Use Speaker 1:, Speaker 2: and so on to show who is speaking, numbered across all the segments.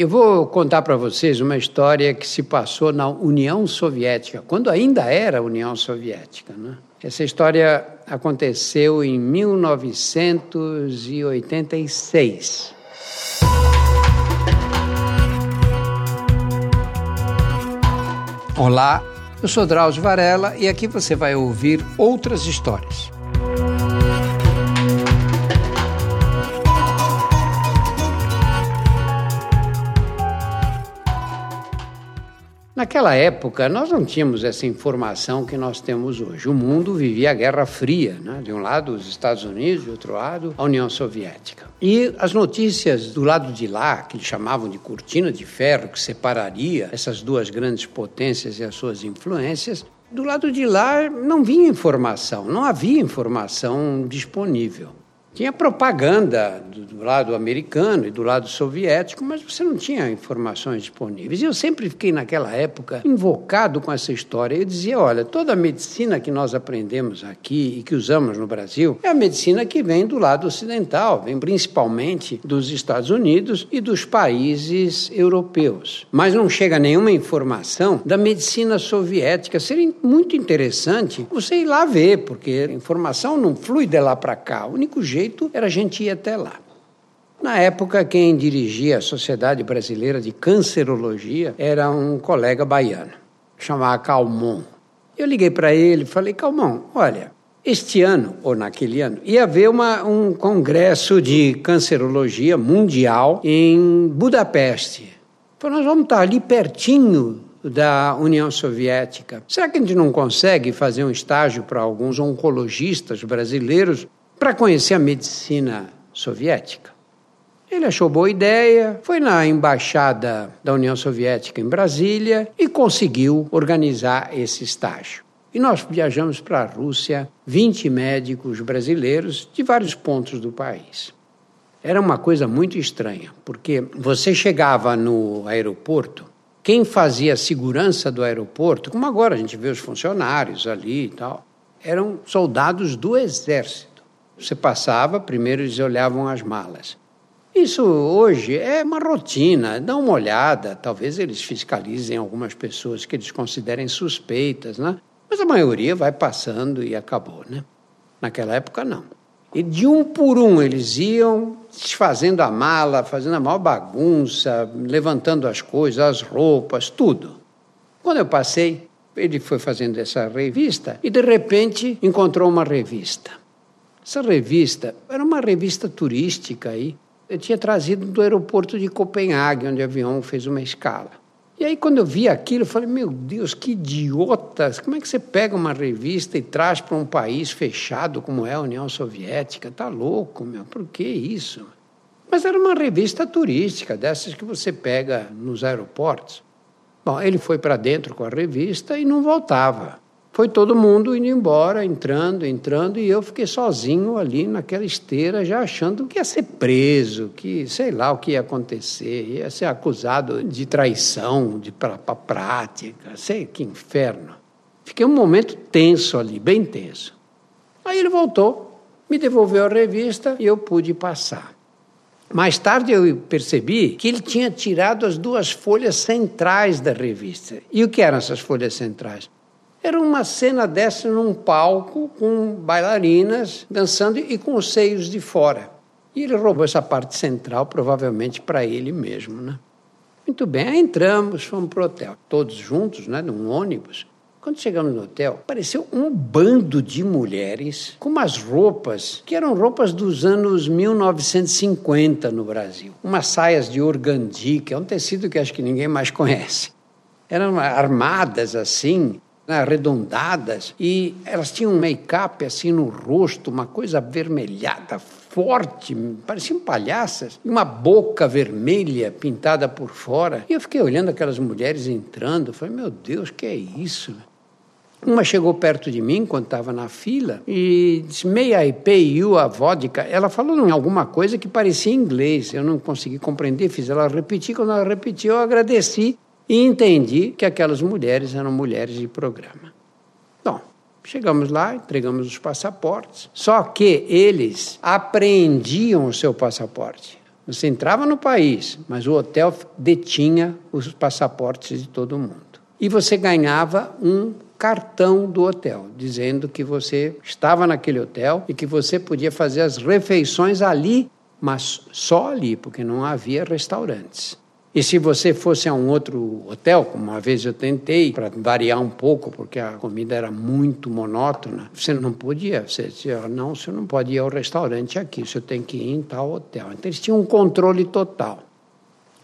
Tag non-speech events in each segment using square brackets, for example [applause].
Speaker 1: Eu vou contar para vocês uma história que se passou na União Soviética, quando ainda era União Soviética. Né? Essa história aconteceu em 1986. Olá, eu sou Drauzio Varela e aqui você vai ouvir outras histórias. Naquela época, nós não tínhamos essa informação que nós temos hoje. O mundo vivia a Guerra Fria, né? de um lado os Estados Unidos, de outro lado a União Soviética. E as notícias do lado de lá, que chamavam de cortina de ferro, que separaria essas duas grandes potências e as suas influências, do lado de lá não vinha informação, não havia informação disponível. Tinha propaganda do, do, lado americano e do lado soviético, mas você não tinha informações disponíveis. E eu sempre fiquei, naquela época, invocado com essa história. Eu dizia: olha, toda a medicina que nós aprendemos aqui e que usamos no Brasil é a medicina que vem do lado ocidental, vem principalmente dos Estados Unidos e dos países europeus. Mas não chega nenhuma informação da medicina soviética. Seria muito interessante você ir lá ver, porque a informação não flui de lá para cá. O único jeito jeito era a gente ir até lá. Na época, quem dirigia a Sociedade Brasileira de Cancerologia era um colega baiano, chamado Calmon. Eu liguei para ele e falei: Calmon, olha, este ano, ou naquele ano, ia haver uma, um congresso de cancerologia mundial em Budapeste. Falei, nós vamos estar ali pertinho da União Soviética. Será que a gente não consegue fazer um estágio para alguns oncologistas brasileiros para conhecer a medicina soviética. Ele achou boa ideia, foi na embaixada da União Soviética em Brasília e conseguiu organizar esse estágio. E nós viajamos para a Rússia, 20 médicos brasileiros de vários pontos do país. Era uma coisa muito estranha, porque você chegava no aeroporto, quem fazia a segurança do aeroporto, como agora a gente vê os funcionários ali e tal, eram soldados do exército. Você passava, primeiro eles olhavam as malas. Isso hoje é uma rotina, dá uma olhada, talvez eles fiscalizem algumas pessoas que eles considerem suspeitas, né? Mas a maioria vai passando e acabou, né? Naquela época não. E de um por um eles iam desfazendo a mala, fazendo a maior bagunça, levantando as coisas, as roupas, tudo. Quando eu passei, ele foi fazendo essa revista e de repente encontrou uma revista. Essa revista era uma revista turística aí. Eu tinha trazido do aeroporto de Copenhague, onde o avião fez uma escala. E aí, quando eu vi aquilo, eu falei: Meu Deus, que idiotas! Como é que você pega uma revista e traz para um país fechado como é a União Soviética? Tá louco, meu, por que isso? Mas era uma revista turística, dessas que você pega nos aeroportos. Bom, ele foi para dentro com a revista e não voltava. Foi todo mundo indo embora, entrando, entrando, e eu fiquei sozinho ali naquela esteira, já achando que ia ser preso, que sei lá o que ia acontecer, ia ser acusado de traição, de pra, pra prática, sei que inferno. Fiquei um momento tenso ali, bem tenso. Aí ele voltou, me devolveu a revista e eu pude passar. Mais tarde eu percebi que ele tinha tirado as duas folhas centrais da revista. E o que eram essas folhas centrais? Era uma cena dessa num palco com bailarinas dançando e com os seios de fora. E ele roubou essa parte central, provavelmente para ele mesmo, né? Muito bem, aí entramos, fomos para o hotel, todos juntos, né, num ônibus. Quando chegamos no hotel, apareceu um bando de mulheres com umas roupas que eram roupas dos anos 1950 no Brasil. Umas saias de organdi, que é um tecido que acho que ninguém mais conhece. Eram armadas assim, né, arredondadas, e elas tinham um make-up assim no rosto, uma coisa avermelhada, forte, pareciam palhaças, e uma boca vermelha pintada por fora. E eu fiquei olhando aquelas mulheres entrando, falei, meu Deus, que é isso? Uma chegou perto de mim quando estava na fila e disse, May I pay you a vodka? Ela falou em alguma coisa que parecia inglês, eu não consegui compreender, fiz ela repetir, quando ela repetiu eu agradeci e entendi que aquelas mulheres eram mulheres de programa. Bom, chegamos lá, entregamos os passaportes, só que eles apreendiam o seu passaporte. Você entrava no país, mas o hotel detinha os passaportes de todo mundo. E você ganhava um cartão do hotel, dizendo que você estava naquele hotel e que você podia fazer as refeições ali, mas só ali, porque não havia restaurantes. E se você fosse a um outro hotel, como uma vez eu tentei, para variar um pouco, porque a comida era muito monótona, você não podia. Você dizia, não, você não pode ir ao restaurante aqui, você tem que ir em tal hotel. Então eles tinham um controle total.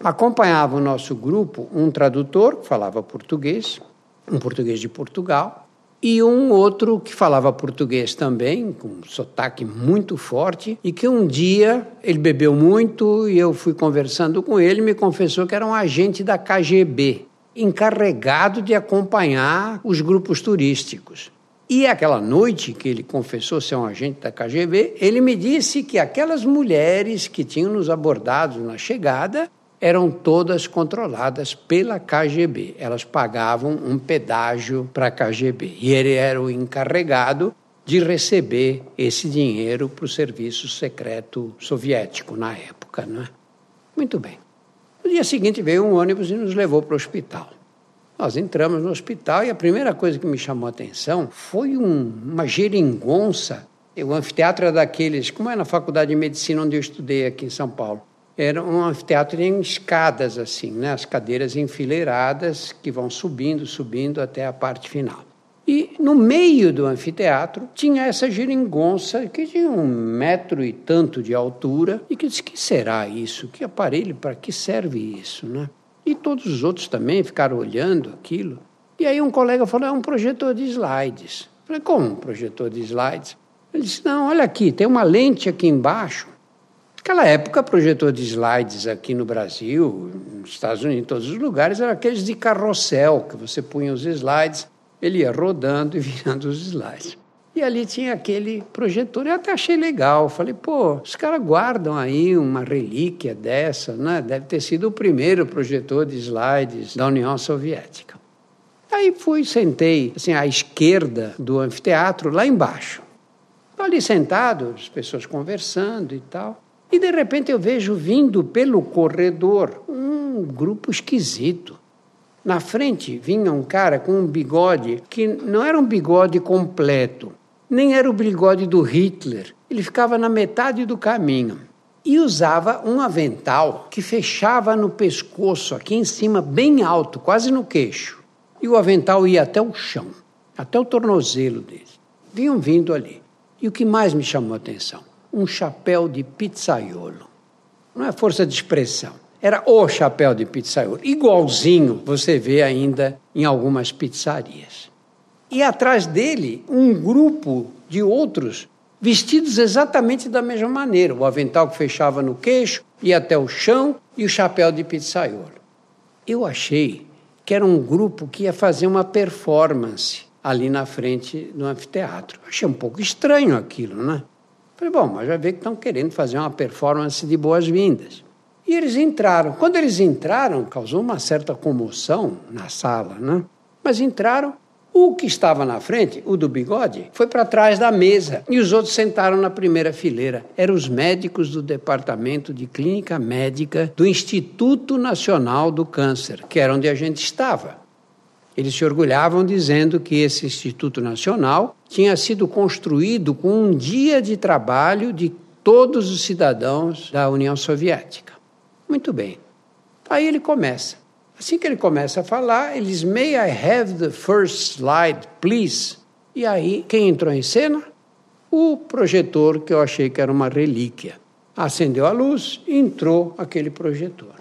Speaker 1: Acompanhava o nosso grupo um tradutor que falava português, um português de Portugal, e um outro que falava português também, com um sotaque muito forte, e que um dia ele bebeu muito e eu fui conversando com ele, me confessou que era um agente da KGB, encarregado de acompanhar os grupos turísticos. E aquela noite que ele confessou ser um agente da KGB, ele me disse que aquelas mulheres que tinham nos abordado na chegada eram todas controladas pela KGB. Elas pagavam um pedágio para a KGB. E ele era o encarregado de receber esse dinheiro para o serviço secreto soviético na época. Não é? Muito bem. No dia seguinte veio um ônibus e nos levou para o hospital. Nós entramos no hospital e a primeira coisa que me chamou a atenção foi um, uma geringonça. O anfiteatro é daqueles, como é na faculdade de medicina onde eu estudei aqui em São Paulo era um anfiteatro em escadas, assim, né? as cadeiras enfileiradas que vão subindo, subindo até a parte final. E no meio do anfiteatro tinha essa geringonça que tinha um metro e tanto de altura e que disse: que será isso? Que aparelho? Para que serve isso? Né? E todos os outros também ficaram olhando aquilo. E aí um colega falou: é um projetor de slides. Eu falei: como um projetor de slides? Ele disse: não, olha aqui, tem uma lente aqui embaixo Naquela época, projetor de slides aqui no Brasil, nos Estados Unidos, em todos os lugares, eram aqueles de carrossel, que você punha os slides, ele ia rodando e [laughs] virando os slides. E ali tinha aquele projetor, eu até achei legal. Falei, pô, os caras guardam aí uma relíquia dessa, né? Deve ter sido o primeiro projetor de slides da União Soviética. Aí fui, sentei assim à esquerda do anfiteatro, lá embaixo. Ali sentado, as pessoas conversando e tal. E de repente eu vejo vindo pelo corredor um grupo esquisito. Na frente vinha um cara com um bigode que não era um bigode completo, nem era o bigode do Hitler. Ele ficava na metade do caminho e usava um avental que fechava no pescoço, aqui em cima, bem alto, quase no queixo. E o avental ia até o chão, até o tornozelo dele. Vinham vindo ali. E o que mais me chamou a atenção? Um chapéu de pizzaiolo. Não é força de expressão. Era o chapéu de pizzaiolo. Igualzinho você vê ainda em algumas pizzarias. E atrás dele, um grupo de outros vestidos exatamente da mesma maneira. O avental que fechava no queixo, ia até o chão e o chapéu de pizzaiolo. Eu achei que era um grupo que ia fazer uma performance ali na frente do anfiteatro. Achei um pouco estranho aquilo, né? Falei, bom, mas vai ver que estão querendo fazer uma performance de boas-vindas. E eles entraram. Quando eles entraram, causou uma certa comoção na sala, né? Mas entraram. O que estava na frente, o do bigode, foi para trás da mesa e os outros sentaram na primeira fileira. Eram os médicos do Departamento de Clínica Médica do Instituto Nacional do Câncer, que era onde a gente estava. Eles se orgulhavam dizendo que esse Instituto Nacional tinha sido construído com um dia de trabalho de todos os cidadãos da União Soviética. Muito bem. Aí ele começa. Assim que ele começa a falar, eles May I have the first slide, please? E aí, quem entrou em cena? O projetor, que eu achei que era uma relíquia. Acendeu a luz entrou aquele projetor.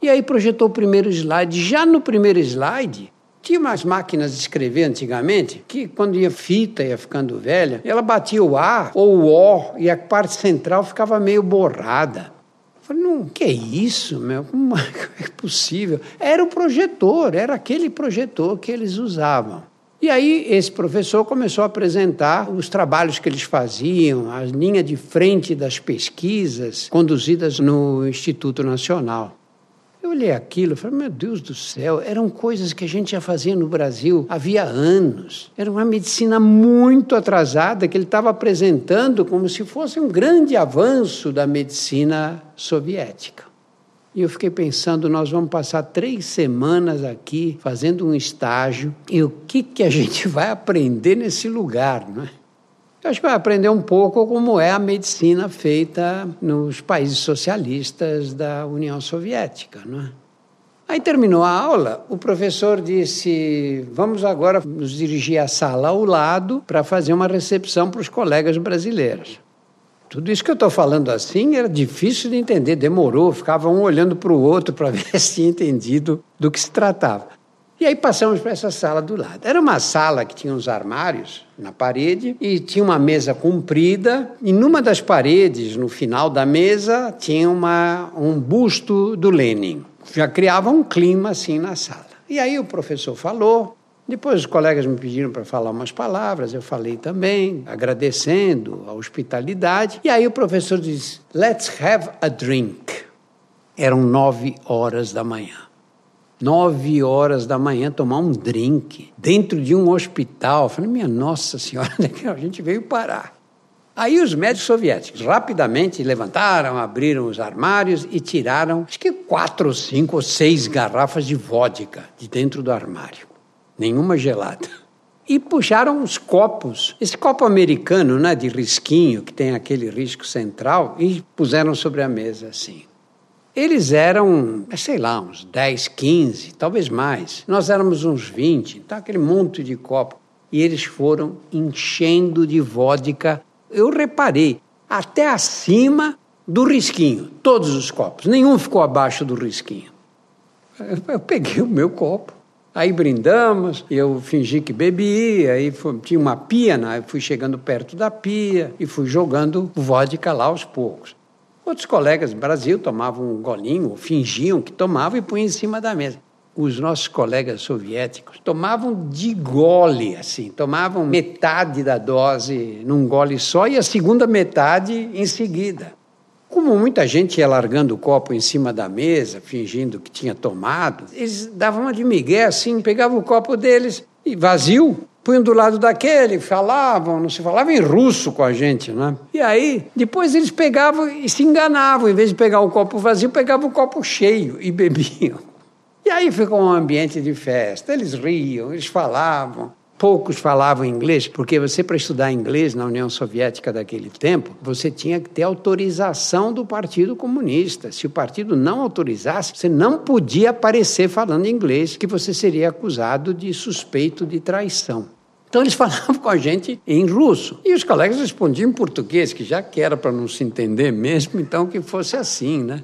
Speaker 1: E aí projetou o primeiro slide. Já no primeiro slide, tinha umas máquinas de escrever antigamente que, quando ia fita, ia ficando velha, ela batia o A ou o O e a parte central ficava meio borrada. Eu falei, não, que é isso, meu? Como [laughs] é possível? Era o projetor, era aquele projetor que eles usavam. E aí esse professor começou a apresentar os trabalhos que eles faziam, a linha de frente das pesquisas conduzidas no Instituto Nacional. Eu olhei aquilo e falei, meu Deus do céu, eram coisas que a gente já fazia no Brasil havia anos. Era uma medicina muito atrasada que ele estava apresentando como se fosse um grande avanço da medicina soviética. E eu fiquei pensando, nós vamos passar três semanas aqui fazendo um estágio e o que, que a gente [laughs] vai aprender nesse lugar, não é? Eu acho que vai aprender um pouco como é a medicina feita nos países socialistas da União Soviética, não é? Aí terminou a aula, o professor disse: Vamos agora nos dirigir à sala ao lado para fazer uma recepção para os colegas brasileiros. Tudo isso que eu estou falando assim era difícil de entender, demorou, ficava um olhando para o outro para [laughs] ver se tinha entendido do que se tratava. E aí passamos para essa sala do lado. Era uma sala que tinha uns armários na parede e tinha uma mesa comprida. E numa das paredes, no final da mesa, tinha uma, um busto do Lenin. Já criava um clima assim na sala. E aí o professor falou. Depois os colegas me pediram para falar umas palavras, eu falei também, agradecendo a hospitalidade. E aí o professor disse: Let's have a drink. Eram nove horas da manhã nove horas da manhã, tomar um drink dentro de um hospital. Eu falei, minha Nossa Senhora, [laughs] a gente veio parar. Aí os médicos soviéticos rapidamente levantaram, abriram os armários e tiraram, acho que quatro, cinco ou seis garrafas de vodka de dentro do armário. Nenhuma gelada. E puxaram os copos, esse copo americano, né, de risquinho, que tem aquele risco central, e puseram sobre a mesa assim. Eles eram, sei lá, uns 10, 15, talvez mais. Nós éramos uns 20, tá aquele monte de copo. E eles foram enchendo de vodka. Eu reparei, até acima do risquinho, todos os copos. Nenhum ficou abaixo do risquinho. Eu peguei o meu copo, aí brindamos, eu fingi que bebi, aí foi, tinha uma pia, né? eu fui chegando perto da pia e fui jogando vodka lá aos poucos. Outros colegas do Brasil tomavam um golinho, fingiam que tomavam e punham em cima da mesa. Os nossos colegas soviéticos tomavam de gole, assim, tomavam metade da dose num gole só e a segunda metade em seguida. Como muita gente ia largando o copo em cima da mesa, fingindo que tinha tomado, eles davam uma de migué assim, pegavam o copo deles e vazio, punham do lado daquele, falavam, não se falava em russo com a gente, né? E aí, depois eles pegavam e se enganavam, em vez de pegar o copo vazio, pegavam o copo cheio e bebiam. E aí ficou um ambiente de festa, eles riam, eles falavam. Poucos falavam inglês, porque você, para estudar inglês na União Soviética daquele tempo, você tinha que ter autorização do Partido Comunista. Se o partido não autorizasse, você não podia aparecer falando inglês, que você seria acusado de suspeito de traição. Então eles [laughs] falavam com a gente em russo. E os colegas respondiam em português, que já que era para não se entender mesmo, então que fosse assim, né?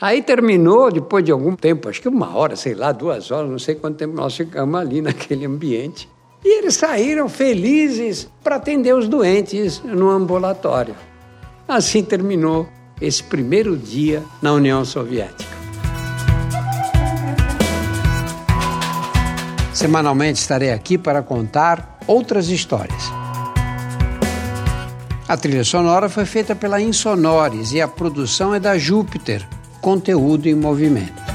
Speaker 1: Aí terminou, depois de algum tempo, acho que uma hora, sei lá, duas horas, não sei quanto tempo nós ficamos ali [laughs] naquele ambiente. E eles saíram felizes para atender os doentes no ambulatório. Assim terminou esse primeiro dia na União Soviética. Semanalmente estarei aqui para contar outras histórias. A trilha sonora foi feita pela Insonores e a produção é da Júpiter, conteúdo em movimento.